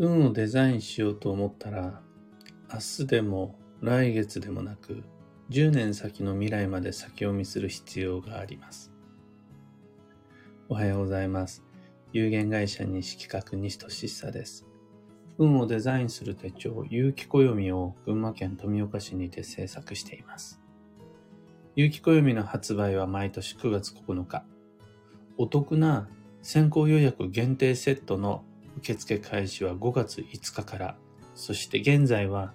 運をデザインしようと思ったら、明日でも来月でもなく、10年先の未来まで先読みする必要があります。おはようございます。有限会社西企画西俊久です。運をデザインする手帳、有機暦を群馬県富岡市にて制作しています。有機暦の発売は毎年9月9日。お得な先行予約限定セットの受付開始は5月5日から、そして現在は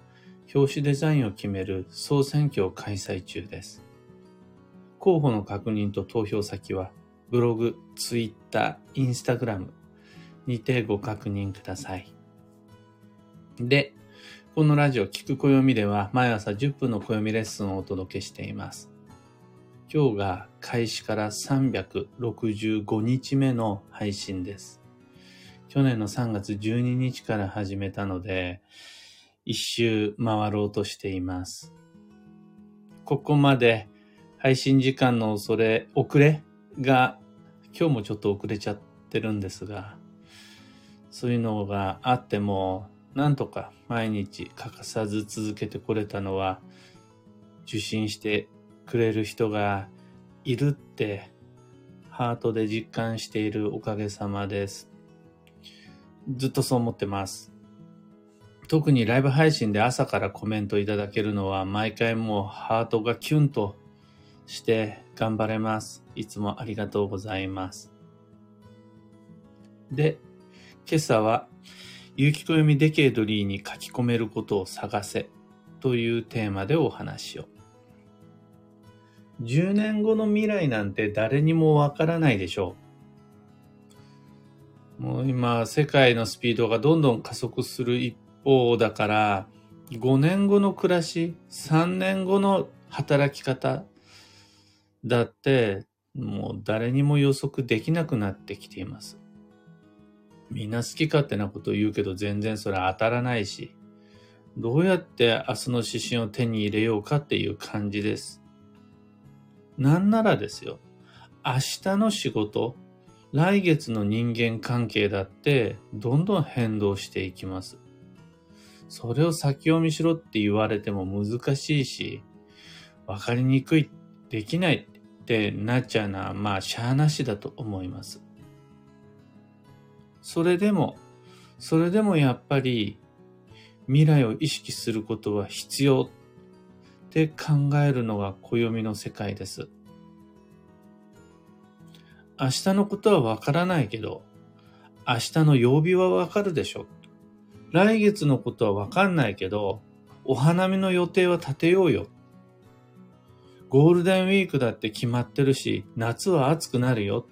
表紙デザインを決める総選挙を開催中です。候補の確認と投票先はブログ、ツイッター、インスタグラムにてご確認ください。で、このラジオ聞く暦では毎朝10分の暦レッスンをお届けしています。今日が開始から365日目の配信です。去年の3月12日から始めたので、一周回ろうとしています。ここまで配信時間の恐れ、遅れが今日もちょっと遅れちゃってるんですが、そういうのがあっても、なんとか毎日欠かさず続けてこれたのは、受信してくれる人がいるってハートで実感しているおかげさまです。ずっとそう思ってます。特にライブ配信で朝からコメントいただけるのは毎回もうハートがキュンとして頑張れます。いつもありがとうございます。で、今朝は有機暦デケードリーに書き込めることを探せというテーマでお話を。10年後の未来なんて誰にもわからないでしょう。もう今、世界のスピードがどんどん加速する一方だから、5年後の暮らし、3年後の働き方だって、もう誰にも予測できなくなってきています。みんな好き勝手なこと言うけど全然それ当たらないし、どうやって明日の指針を手に入れようかっていう感じです。なんならですよ、明日の仕事、来月の人間関係だってどんどん変動していきます。それを先読みしろって言われても難しいし、わかりにくい、できないってなっちゃうのはまあしゃあなしだと思います。それでも、それでもやっぱり未来を意識することは必要って考えるのが暦の世界です。明日のことはわからないけど、明日の曜日はわかるでしょ。来月のことはわかんないけど、お花見の予定は立てようよ。ゴールデンウィークだって決まってるし、夏は暑くなるよ。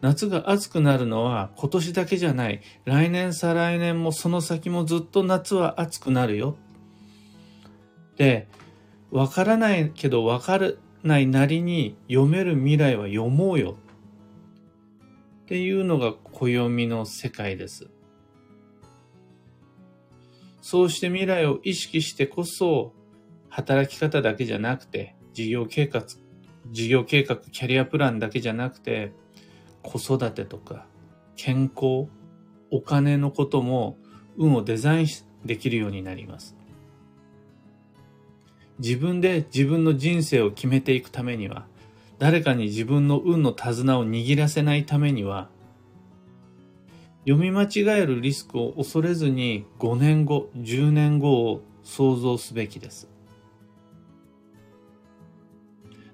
夏が暑くなるのは今年だけじゃない。来年再来年もその先もずっと夏は暑くなるよ。で、わからないけどわからないなりに読める未来は読もうよ。っていうのが暦の世界です。そうして未来を意識してこそ、働き方だけじゃなくて、事業計画、事業計画、キャリアプランだけじゃなくて、子育てとか、健康、お金のことも運をデザインできるようになります。自分で自分の人生を決めていくためには、誰かに自分の運の手綱を握らせないためには、読み間違えるリスクを恐れずに5年後、10年後を想像すべきです。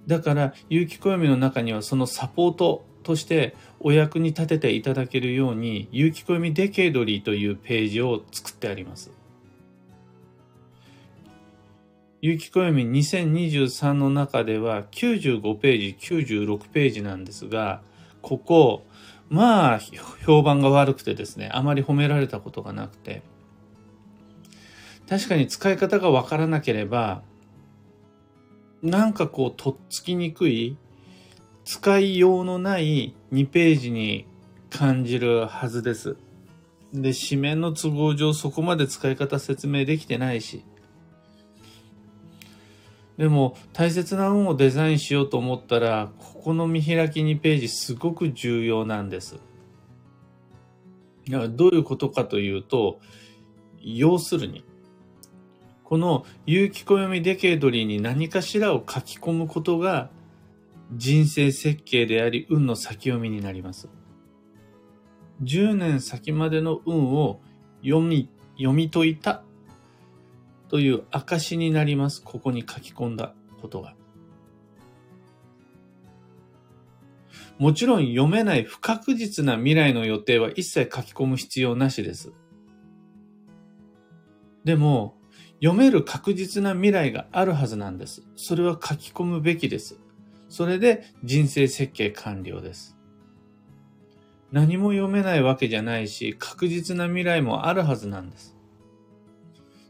だから、有機暦の中にはそのサポートとしてお役に立てていただけるように、有機暦デケードリーというページを作ってあります。有機暦2023の中では95ページ、96ページなんですが、ここ、まあ、評判が悪くてですね、あまり褒められたことがなくて、確かに使い方がわからなければ、なんかこう、とっつきにくい、使いようのない2ページに感じるはずです。で、紙面の都合上そこまで使い方説明できてないし、でも大切な運をデザインしようと思ったら、ここの見開き2ページすごく重要なんです。どういうことかというと、要するに、この有機暦デケードリーに何かしらを書き込むことが人生設計であり運の先読みになります。10年先までの運を読み、読み解いたという証になります。ここに書き込んだことが。もちろん読めない不確実な未来の予定は一切書き込む必要なしです。でも、読める確実な未来があるはずなんです。それは書き込むべきです。それで人生設計完了です。何も読めないわけじゃないし、確実な未来もあるはずなんです。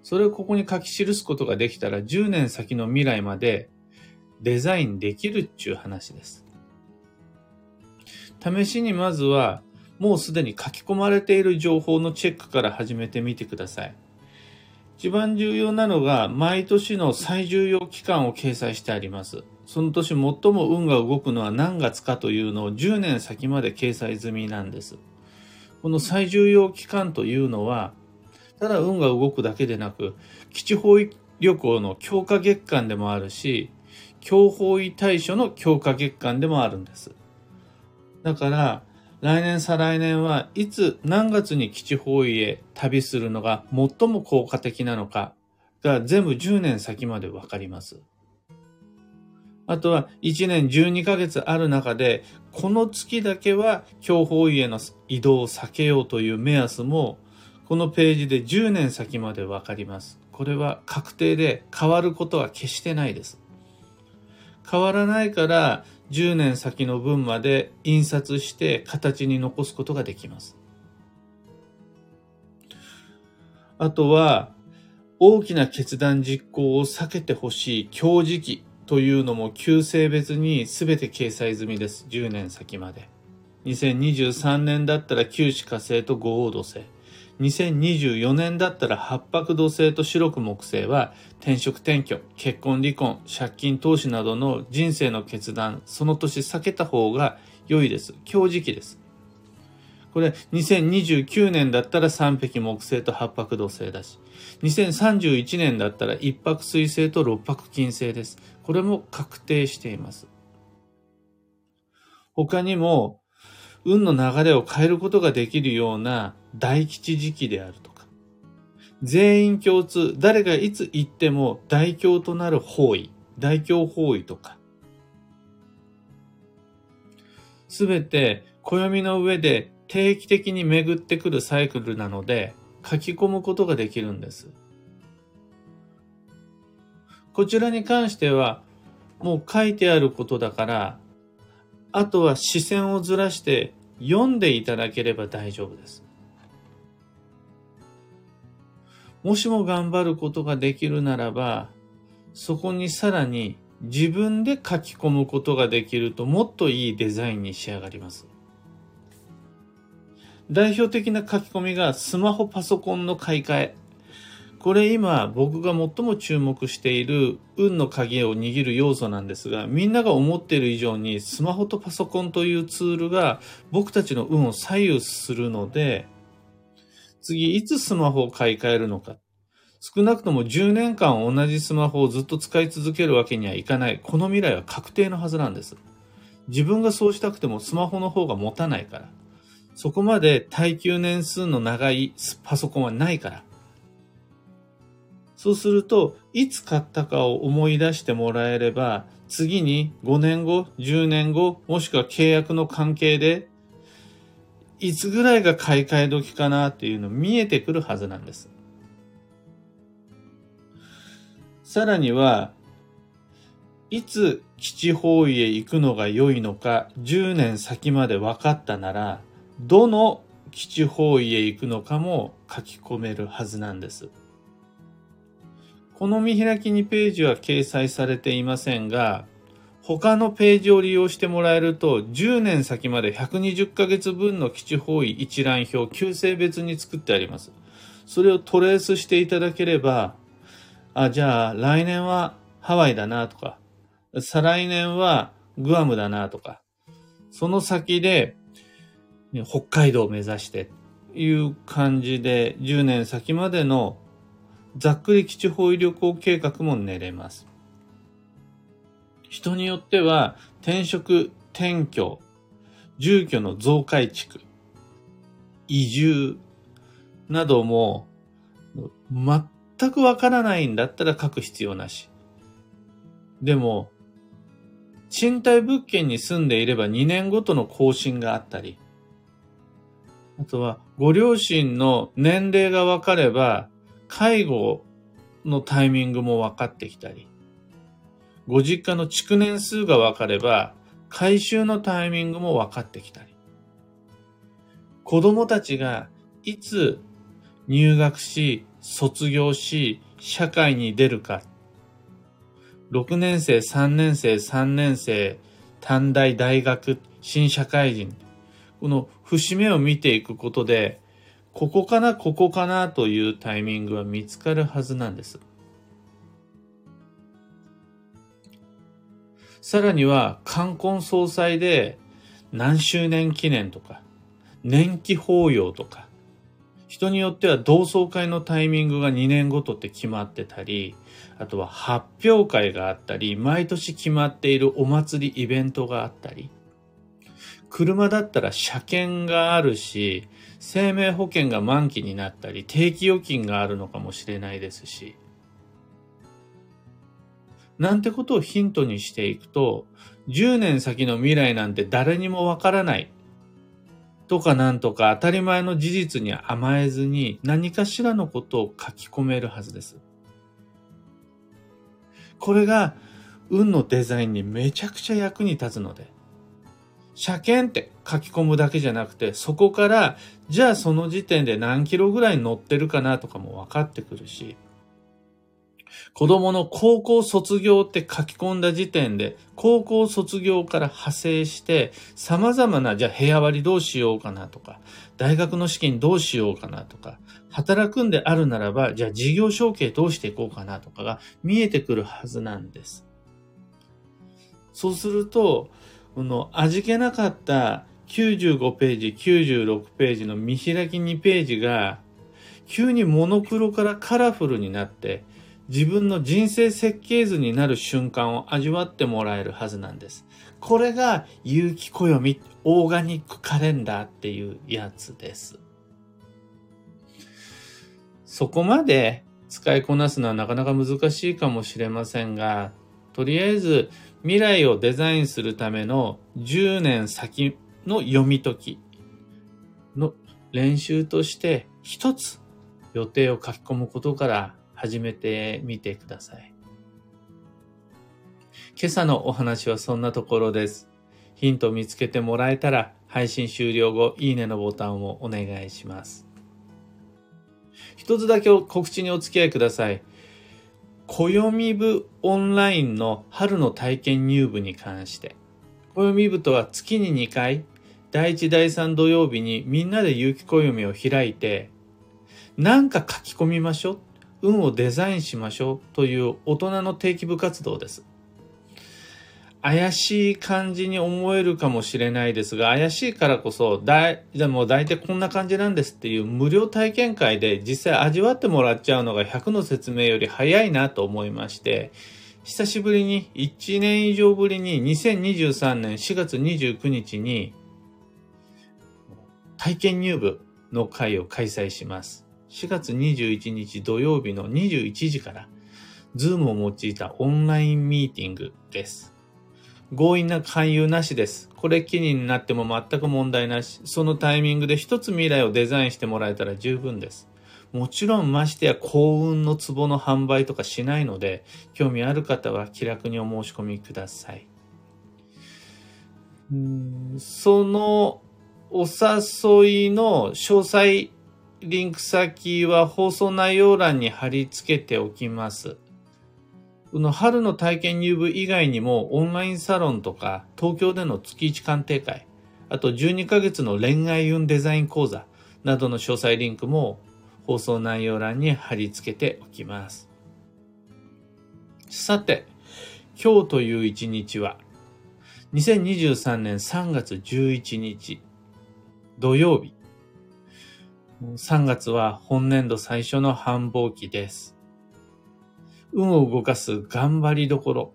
それをここに書き記すことができたら10年先の未来までデザインできるっちゅう話です。試しにまずはもうすでに書き込まれている情報のチェックから始めてみてください。一番重要なのが毎年の最重要期間を掲載してあります。その年最も運が動くのは何月かというのを10年先まで掲載済みなんです。この最重要期間というのは、ただ運が動くだけでなく、基地方位旅行の強化月間でもあるし、強方位対処の強化月間でもあるんです。だから、来年再来年はいつ何月に基地方位へ旅するのが最も効果的なのかが全部10年先までわかります。あとは1年12ヶ月ある中で、この月だけは強方位への移動を避けようという目安も、このページで10年先までわかります。これは確定で変わることは決してないです。変わらないから10年先の分まで印刷して形に残すことができます。あとは、大きな決断実行を避けてほしい強時期というのも旧性別に全て掲載済みです。10年先まで。2023年だったら九死火星と五黄土星。2024年だったら八白土星と白く木星は転職転居、結婚離婚、借金投資などの人生の決断、その年避けた方が良いです。強時期です。これ2029年だったら三匹木星と八白土星だし、2031年だったら一泊水星と六泊金星です。これも確定しています。他にも、運の流れを変えることができるような大吉時期であるとか、全員共通、誰がいつ行っても大凶となる方位、大凶方位とか、すべて暦の上で定期的に巡ってくるサイクルなので書き込むことができるんです。こちらに関しては、もう書いてあることだから、あとは視線をずらして読んでいただければ大丈夫です。もしも頑張ることができるならば、そこにさらに自分で書き込むことができるともっといいデザインに仕上がります。代表的な書き込みがスマホパソコンの買い替え。これ今僕が最も注目している運の鍵を握る要素なんですが、みんなが思っている以上にスマホとパソコンというツールが僕たちの運を左右するので、次いつスマホを買い替えるのか。少なくとも10年間同じスマホをずっと使い続けるわけにはいかない。この未来は確定のはずなんです。自分がそうしたくてもスマホの方が持たないから。そこまで耐久年数の長いパソコンはないから。そうすると、いつ買ったかを思い出してもらえれば、次に5年後、10年後、もしくは契約の関係で、いつぐらいが買い替え時かなっていうの見えてくるはずなんです。さらには、いつ基地方位へ行くのが良いのか10年先まで分かったなら、どの基地方位へ行くのかも書き込めるはずなんです。この見開き2ページは掲載されていませんが、他のページを利用してもらえると、10年先まで120ヶ月分の基地方位一覧表、旧姓別に作ってあります。それをトレースしていただければ、あ、じゃあ来年はハワイだなとか、再来年はグアムだなとか、その先で北海道を目指していう感じで10年先までのざっくり基地方位旅行計画も練れます。人によっては転職、転居、住居の増改築、移住なども全くわからないんだったら書く必要なし。でも、賃貸物件に住んでいれば2年ごとの更新があったり、あとはご両親の年齢が分かれば、介護のタイミングも分かってきたり、ご実家の築年数が分かれば、回収のタイミングも分かってきたり、子供たちがいつ入学し、卒業し、社会に出るか。6年生、3年生、3年生、短大、大学、新社会人。この節目を見ていくことで、ここかな、ここかなというタイミングは見つかるはずなんです。さらには、冠婚葬祭で何周年記念とか、年季法要とか、人によっては同窓会のタイミングが2年ごとって決まってたり、あとは発表会があったり、毎年決まっているお祭りイベントがあったり、車だったら車検があるし、生命保険が満期になったり、定期預金があるのかもしれないですし、なんてことをヒントにしていくと、10年先の未来なんて誰にもわからない。とかなんとか当たり前の事実に甘えずに何かしらのことを書き込めるはずです。これが運のデザインにめちゃくちゃ役に立つので、車検って書き込むだけじゃなくて、そこから、じゃあその時点で何キロぐらい乗ってるかなとかも分かってくるし、子供の高校卒業って書き込んだ時点で、高校卒業から派生して、様々な、じゃあ部屋割りどうしようかなとか、大学の資金どうしようかなとか、働くんであるならば、じゃあ事業承継どうしていこうかなとかが見えてくるはずなんです。そうすると、この味気なかった95ページ、96ページの見開き2ページが、急にモノクロからカラフルになって、自分の人生設計図になる瞬間を味わってもらえるはずなんです。これが有機暦オーガニックカレンダーっていうやつです。そこまで使いこなすのはなかなか難しいかもしれませんが、とりあえず未来をデザインするための10年先の読み解きの練習として一つ予定を書き込むことから始めてみてください。今朝のお話はそんなところです。ヒントを見つけてもらえたら配信終了後、いいねのボタンをお願いします。一つだけ告知にお付き合いください。暦部オンラインの春の体験入部に関して。暦部とは月に2回、第1第3土曜日にみんなで有機暦を開いて、なんか書き込みましょう運をデザインしましょうという大人の定期部活動です。怪しい感じに思えるかもしれないですが、怪しいからこそ、だい、じゃあも大体こんな感じなんですっていう無料体験会で実際味わってもらっちゃうのが100の説明より早いなと思いまして、久しぶりに、1年以上ぶりに2023年4月29日に体験入部の会を開催します。4月21日土曜日の21時から、ズームを用いたオンラインミーティングです。強引な勧誘なしです。これ機になっても全く問題なし。そのタイミングで一つ未来をデザインしてもらえたら十分です。もちろんましてや幸運の壺の販売とかしないので、興味ある方は気楽にお申し込みください。そのお誘いの詳細リンク先は放送内容欄に貼り付けておきます。この春の体験入部以外にもオンラインサロンとか東京での月1鑑定会、あと12ヶ月の恋愛運デザイン講座などの詳細リンクも放送内容欄に貼り付けておきます。さて、今日という一日は2023年3月11日土曜日3月は本年度最初の繁忙期です。運を動かす頑張りどころ。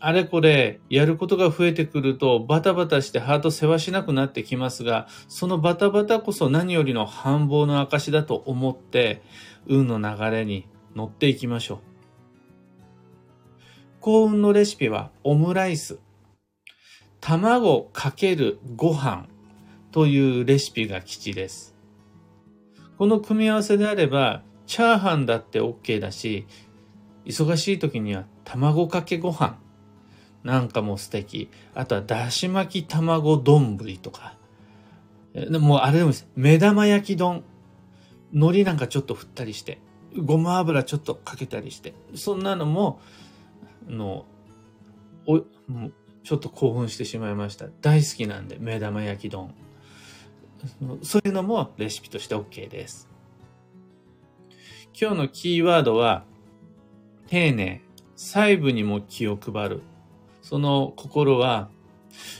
あれこれやることが増えてくるとバタバタしてハート世話しなくなってきますが、そのバタバタこそ何よりの繁忙の証だと思って、運の流れに乗っていきましょう。幸運のレシピはオムライス。卵かけるご飯というレシピが基地です。この組み合わせであれば、チャーハンだって OK だし、忙しい時には卵かけご飯なんかも素敵。あとはだし巻き卵丼とか。もうあれでもいいです目玉焼き丼。海苔なんかちょっと振ったりして。ごま油ちょっとかけたりして。そんなのも、の、お、ちょっと興奮してしまいました。大好きなんで、目玉焼き丼。そういうのもレシピとして OK です。今日のキーワードは、丁寧、細部にも気を配る。その心は、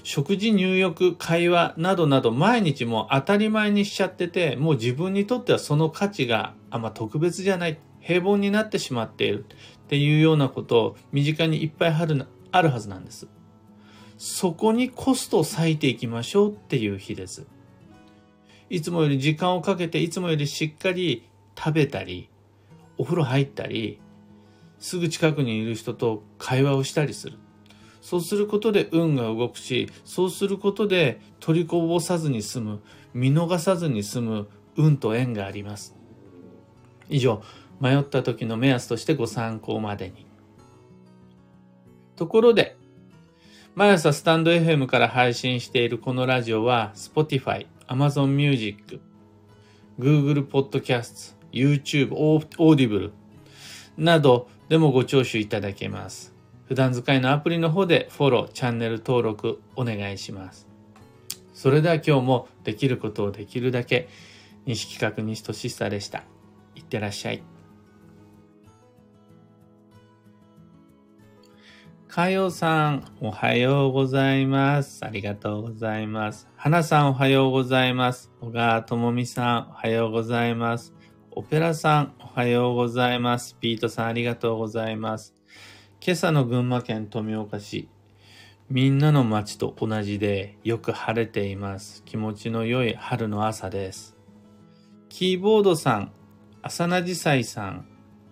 食事、入浴、会話などなど毎日も当たり前にしちゃってて、もう自分にとってはその価値があんま特別じゃない、平凡になってしまっているっていうようなことを身近にいっぱいあるあるはずなんです。そこにコストを割いていきましょうっていう日です。いつもより時間をかけて、いつもよりしっかり食べたり、お風呂入ったり、すぐ近くにいる人と会話をしたりする。そうすることで運が動くし、そうすることで取りこぼさずに済む、見逃さずに済む運と縁があります。以上、迷った時の目安としてご参考までに。ところで、毎朝スタンド FM から配信しているこのラジオは Spotify、Amazon Music、Google Podcast、YouTube、Audible などでもご聴取いただけます。普段使いのアプリの方でフォロー、チャンネル登録お願いします。それでは今日もできることをできるだけ、西企画西俊久でした。いってらっしゃい。かよさん、おはようございます。ありがとうございます。はなさん、おはようございます。小川ともみさん、おはようございます。オペラさん、おはようございます。ピートさん、ありがとうございます。今朝の群馬県富岡市、みんなの街と同じでよく晴れています。気持ちの良い春の朝です。キーボードさん、浅名じさいさん、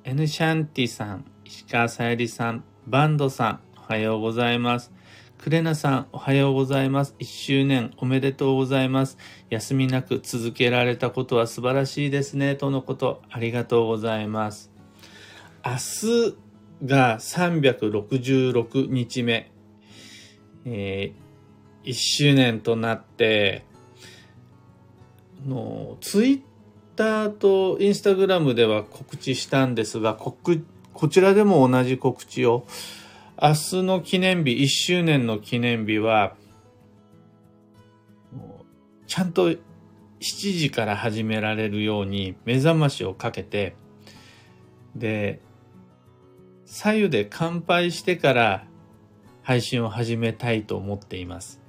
エヌシャンティさん、石川さゆりさん、バンドさん、はようございます。クレナさん、おはようございます。一周年おめでとうございます。休みなく続けられたことは素晴らしいですね。とのこと、ありがとうございます。明日、が366日目、えー、1周年となって、のツイッターとインスタグラムでは告知したんですが、こちらでも同じ告知を、明日の記念日、1周年の記念日は、ちゃんと7時から始められるように目覚ましをかけて、で、左右で乾杯してから配信を始めたいと思っています。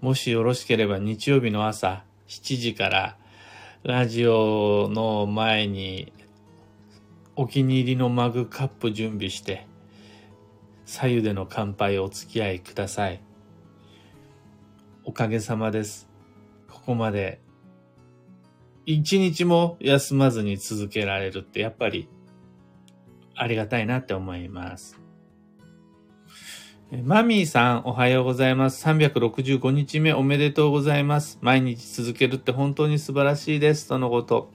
もしよろしければ日曜日の朝7時からラジオの前にお気に入りのマグカップ準備して左右での乾杯をお付き合いください。おかげさまです。ここまで一日も休まずに続けられるってやっぱりありがたいなって思います。マミーさん、おはようございます。365日目おめでとうございます。毎日続けるって本当に素晴らしいです。とのこと。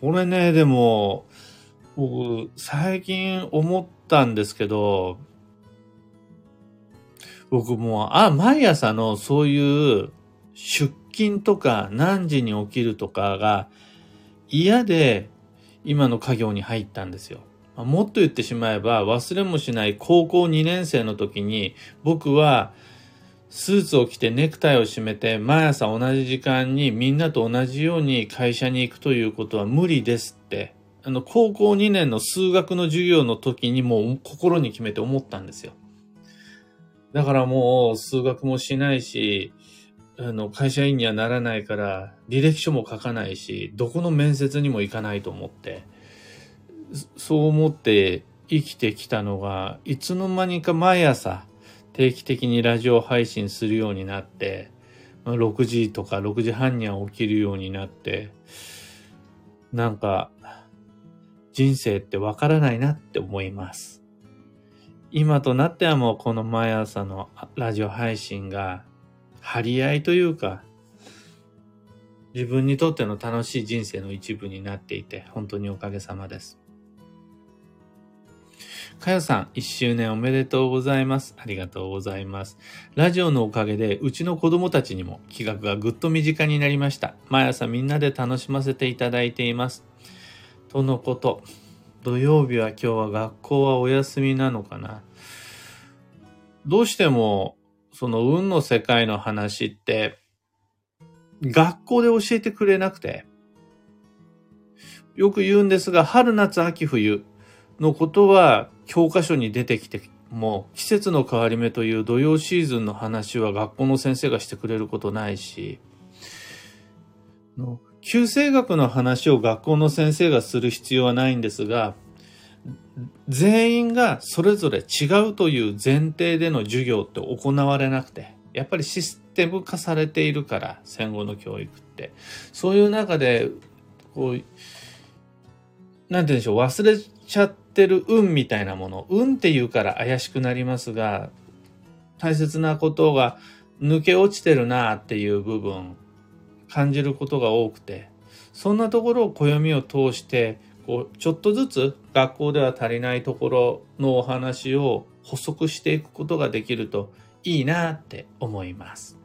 これね、でも、僕、最近思ったんですけど、僕もう、あ、毎朝のそういう出勤とか何時に起きるとかが嫌で今の家業に入ったんですよ。もっと言ってしまえば忘れもしない高校2年生の時に僕はスーツを着てネクタイを締めて毎朝同じ時間にみんなと同じように会社に行くということは無理ですってあの高校2年の数学の授業の時にもう心に決めて思ったんですよ。だからもう数学もしないしあの、会社員にはならないから、履歴書も書かないし、どこの面接にも行かないと思って、そう思って生きてきたのが、いつの間にか毎朝定期的にラジオ配信するようになって、6時とか6時半には起きるようになって、なんか、人生ってわからないなって思います。今となってはもうこの毎朝のラジオ配信が張り合いというか、自分にとっての楽しい人生の一部になっていて、本当におかげさまです。かよさん、一周年おめでとうございます。ありがとうございます。ラジオのおかげで、うちの子供たちにも企画がぐっと身近になりました。毎朝みんなで楽しませていただいています。とのこと。土曜日は今日は学校はお休みなのかな。どうしてもその運の世界の話って、学校で教えてくれなくて、よく言うんですが、春夏秋冬のことは教科書に出てきても、季節の変わり目という土曜シーズンの話は学校の先生がしてくれることないし、旧生学の話を学校の先生がする必要はないんですが、全員がそれぞれ違うという前提での授業って行われなくて、やっぱりシステム化されているから、戦後の教育って。そういう中で、こう、なんて言うんでしょう、忘れちゃってる運みたいなもの、運っていうから怪しくなりますが、大切なことが抜け落ちてるなっていう部分、感じることが多くて、そんなところを暦を通してこうちょっとずつ学校では足りないところのお話を補足していくことができるといいなって思います。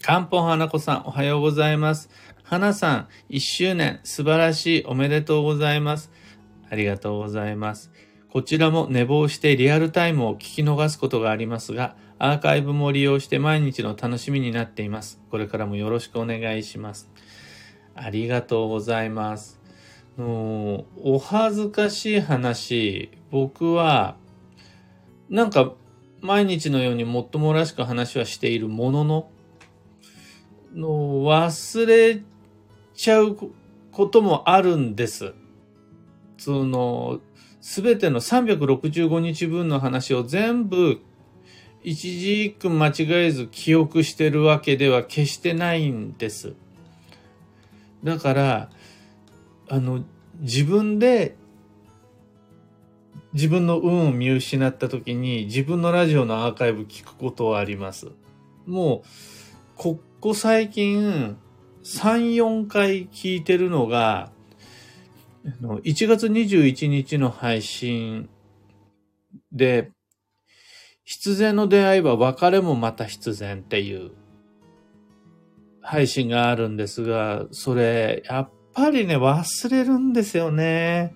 漢方花子さん、おはようございます。花さん、一周年、素晴らしい、おめでとうございます。ありがとうございます。こちらも寝坊してリアルタイムを聞き逃すことがありますが、アーカイブも利用して毎日の楽しみになっています。これからもよろしくお願いします。ありがとうございます。のお恥ずかしい話、僕は、なんか、毎日のようにもっともらしく話はしているものの、の忘れちゃうこともあるんです。その、すべての365日分の話を全部一字一句間違えず記憶してるわけでは決してないんです。だから、あの、自分で自分の運を見失った時に自分のラジオのアーカイブ聞くことはあります。もう、ここ最近3、4回聞いてるのが、1月21日の配信で、必然の出会いは別れもまた必然っていう配信があるんですが、それ、やっぱりね、忘れるんですよね。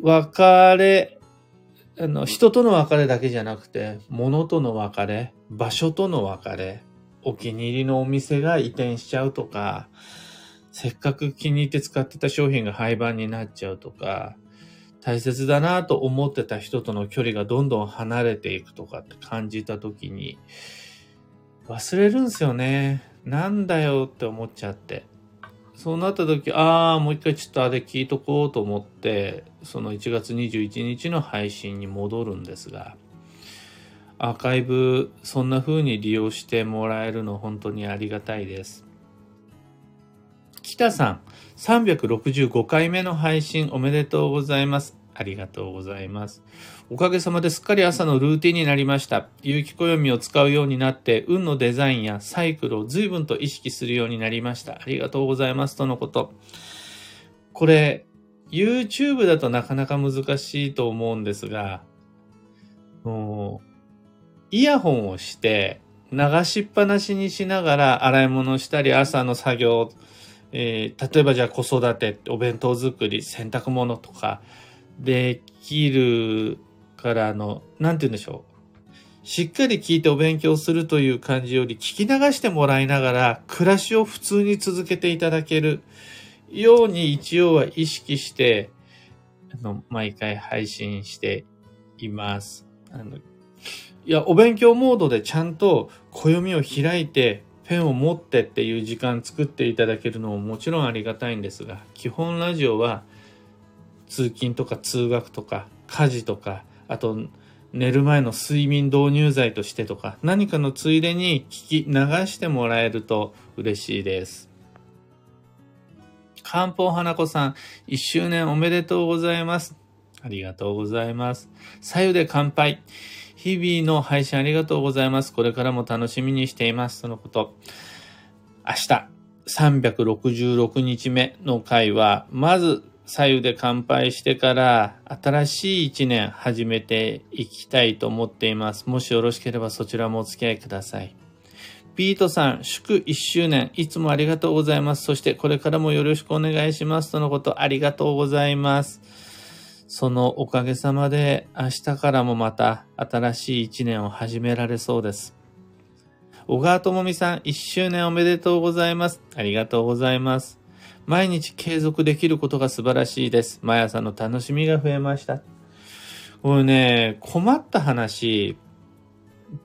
別れ、あの、人との別れだけじゃなくて、物との別れ、場所との別れ、お気に入りのお店が移転しちゃうとか、せっかく気に入って使ってた商品が廃盤になっちゃうとか、大切だなと思ってた人との距離がどんどん離れていくとかって感じた時に、忘れるんですよね。なんだよって思っちゃって。そうなった時、ああ、もう一回ちょっとあれ聞いとこうと思って、その1月21日の配信に戻るんですが、アーカイブ、そんな風に利用してもらえるの本当にありがたいです。北さん、365回目の配信おめでとうございます。ありがとうございます。おかげさまですっかり朝のルーティンになりました。有機暦を使うようになって、運のデザインやサイクルを随分と意識するようになりました。ありがとうございます。とのこと。これ、YouTube だとなかなか難しいと思うんですが、もう、イヤホンをして、流しっぱなしにしながら洗い物したり朝の作業、えー、例えばじゃあ子育て、お弁当作り、洗濯物とか、できるからあの、なんて言うんでしょう。しっかり聞いてお勉強するという感じより聞き流してもらいながら暮らしを普通に続けていただけるように一応は意識して、あの、毎回配信しています。あの、いや、お勉強モードでちゃんと暦を開いて、ペンを持ってっていう時間作っていただけるのももちろんありがたいんですが、基本ラジオは通勤とか通学とか家事とか、あと寝る前の睡眠導入剤としてとか、何かのついでに聞き流してもらえると嬉しいです。漢方花子さん、一周年おめでとうございます。ありがとうございます。左右で乾杯。日々の配信ありがとうございます。これからも楽しみにしています。そのこと。明日、366日目の回は、まず左右で乾杯してから新しい一年始めていきたいと思っています。もしよろしければそちらもお付き合いください。ピートさん、祝1周年、いつもありがとうございます。そしてこれからもよろしくお願いします。とのことありがとうございます。そのおかげさまで明日からもまた新しい一年を始められそうです。小川智美さん、1周年おめでとうございます。ありがとうございます。毎日継続できることが素晴らしいです。毎朝の楽しみが増えました。これね、困った話、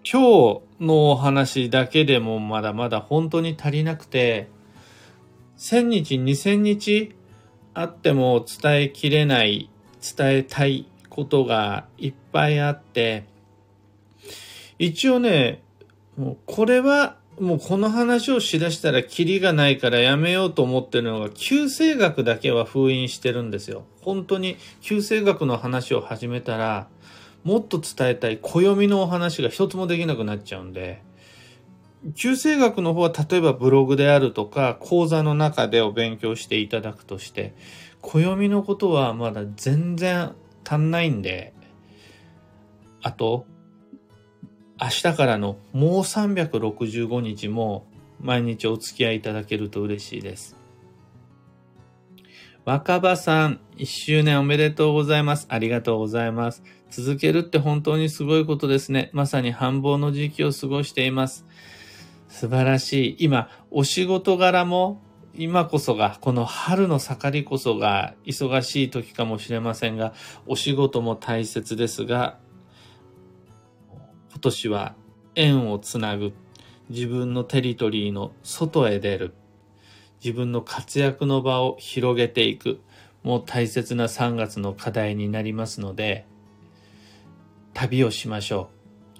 今日のお話だけでもまだまだ本当に足りなくて、1000日、2000日あっても伝えきれない伝えたいことがいっぱいあって、一応ね、もうこれはもうこの話をしだしたらキリがないからやめようと思ってるのが、旧世学だけは封印してるんですよ。本当に旧世学の話を始めたら、もっと伝えたい暦のお話が一つもできなくなっちゃうんで、旧世学の方は例えばブログであるとか講座の中でお勉強していただくとして、暦のことはまだ全然足んないんで、あと、明日からのもう365日も毎日お付き合いいただけると嬉しいです。若葉さん、一周年おめでとうございます。ありがとうございます。続けるって本当にすごいことですね。まさに繁忙の時期を過ごしています。素晴らしい。今、お仕事柄も今こそが、この春の盛りこそが忙しい時かもしれませんが、お仕事も大切ですが、今年は縁をつなぐ、自分のテリトリーの外へ出る、自分の活躍の場を広げていく、もう大切な3月の課題になりますので、旅をしましょ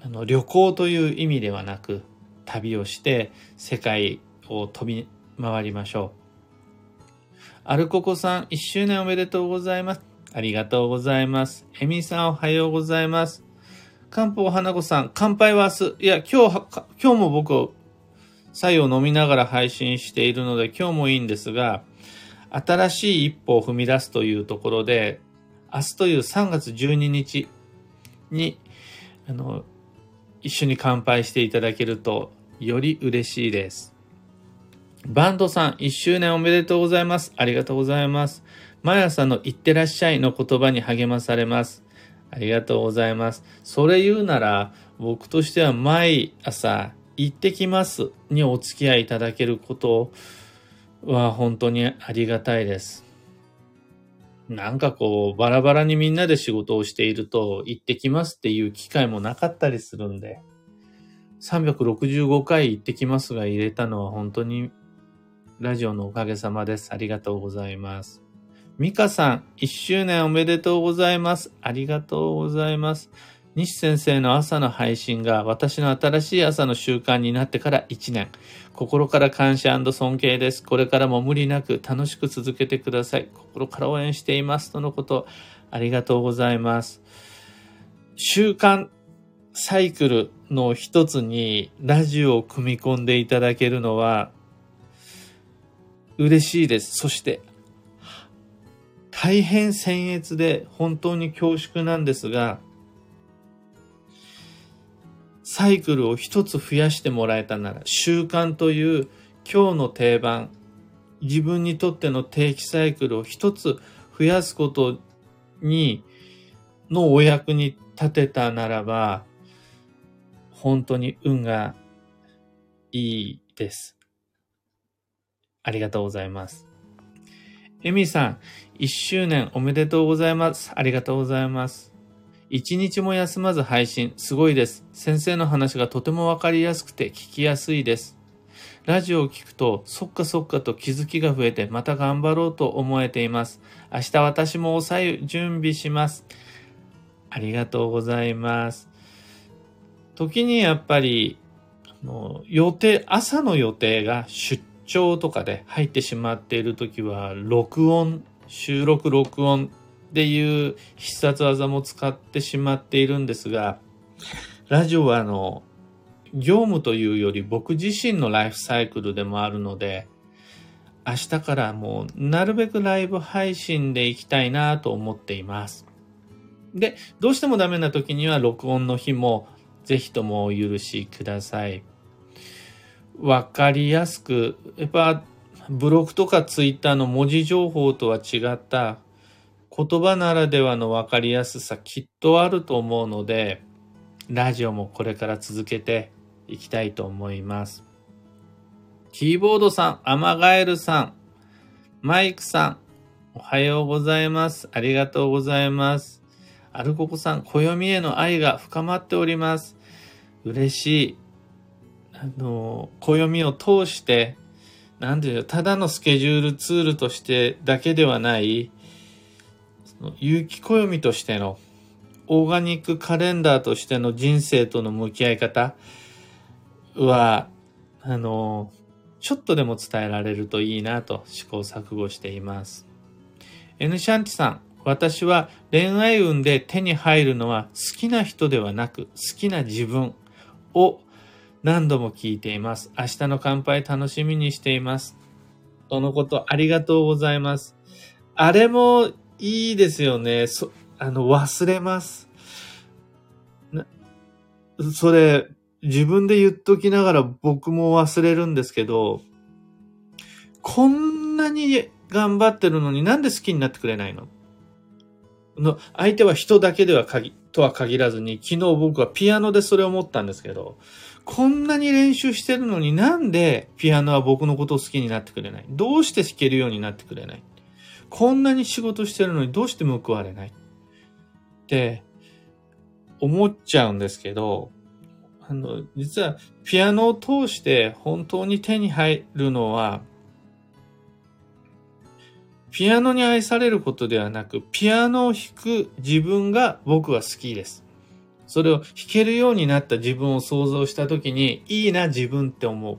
う。あの旅行という意味ではなく、旅をして世界を飛び回りましょう。アルココさん、1周年おめでとうございます。ありがとうございます。エミさん、おはようございます。漢方花子さん、乾杯は明日。いや、今日、今日も僕、菜を飲みながら配信しているので、今日もいいんですが、新しい一歩を踏み出すというところで、明日という3月12日に、あの、一緒に乾杯していただけると、より嬉しいです。バンドさん、1周年おめでとうございます。ありがとうございます。毎朝のいってらっしゃいの言葉に励まされます。ありがとうございます。それ言うなら、僕としては毎朝、行ってきますにお付き合いいただけることは本当にありがたいです。なんかこう、バラバラにみんなで仕事をしていると、行ってきますっていう機会もなかったりするんで、365回行ってきますが入れたのは本当にラジオのおかげさまです。ありがとうございます。ミカさん、一周年おめでとうございます。ありがとうございます。西先生の朝の配信が私の新しい朝の習慣になってから1年。心から感謝尊敬です。これからも無理なく楽しく続けてください。心から応援しています。とのこと、ありがとうございます。習慣サイクルの一つにラジオを組み込んでいただけるのは嬉しいです。そして、大変僭越で本当に恐縮なんですが、サイクルを一つ増やしてもらえたなら、習慣という今日の定番、自分にとっての定期サイクルを一つ増やすことに、のお役に立てたならば、本当に運がいいです。ありがとうございます。エミさん、1周年おめでとうございます。ありがとうございます。一日も休まず配信、すごいです。先生の話がとてもわかりやすくて聞きやすいです。ラジオを聞くと、そっかそっかと気づきが増えて、また頑張ろうと思えています。明日私もおさゆ準備します。ありがとうございます。時にやっぱり、あの予定、朝の予定が出張とかで入ってしまっている時は、録音、収録録音っていう必殺技も使ってしまっているんですが、ラジオはあの、業務というより僕自身のライフサイクルでもあるので、明日からもうなるべくライブ配信で行きたいなと思っています。で、どうしてもダメな時には録音の日もぜひともお許しください。わかりやすく、やっぱブログとかツイッターの文字情報とは違った言葉ならではのわかりやすさきっとあると思うので、ラジオもこれから続けていきたいと思います。キーボードさん、アマガエルさん、マイクさん、おはようございます。ありがとうございます。アルココさん、暦への愛が深まっております。嬉しい。あの、暦を通して、なんていうの、ただのスケジュールツールとしてだけではない、その有機暦としての、オーガニックカレンダーとしての人生との向き合い方は、あの、ちょっとでも伝えられるといいなと試行錯誤しています。N シャンティさん、私は恋愛運で手に入るのは好きな人ではなく好きな自分を何度も聞いています。明日の乾杯楽しみにしています。とのことありがとうございます。あれもいいですよね。そ、あの、忘れます。な、それ、自分で言っときながら僕も忘れるんですけど、こんなに頑張ってるのになんで好きになってくれないの？の相手は人だけでは限、とは限らずに、昨日僕はピアノでそれを思ったんですけど、こんなに練習してるのになんでピアノは僕のことを好きになってくれない？どうして弾けるようになってくれない？こんなに仕事してるのにどうして報われない？って思っちゃうんですけど、あの、実はピアノを通して本当に手に入るのは、ピアノに愛されることではなく、ピアノを弾く自分が僕は好きです。それを弾けるようになった自分を想像したときに、いいな自分って思う。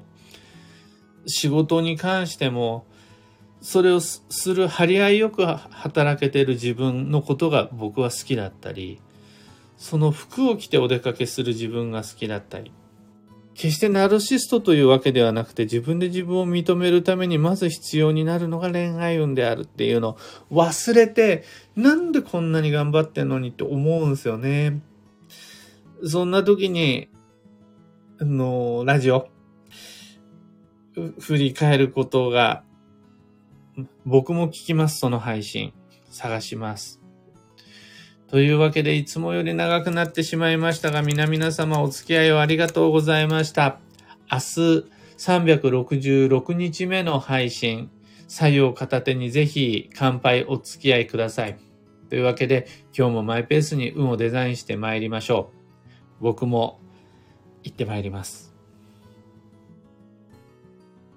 仕事に関しても、それをする張り合いよく働けてる自分のことが僕は好きだったり、その服を着てお出かけする自分が好きだったり、決してナルシストというわけではなくて自分で自分を認めるためにまず必要になるのが恋愛運であるっていうのを忘れて、なんでこんなに頑張ってんのにって思うんですよね。そんな時に、あの、ラジオ、振り返ることが、僕も聞きます、その配信。探します。というわけで、いつもより長くなってしまいましたが、皆々様お付き合いをありがとうございました。明日、366日目の配信、作業片手にぜひ乾杯お付き合いください。というわけで、今日もマイペースに運をデザインして参りましょう。僕も行ってまいります。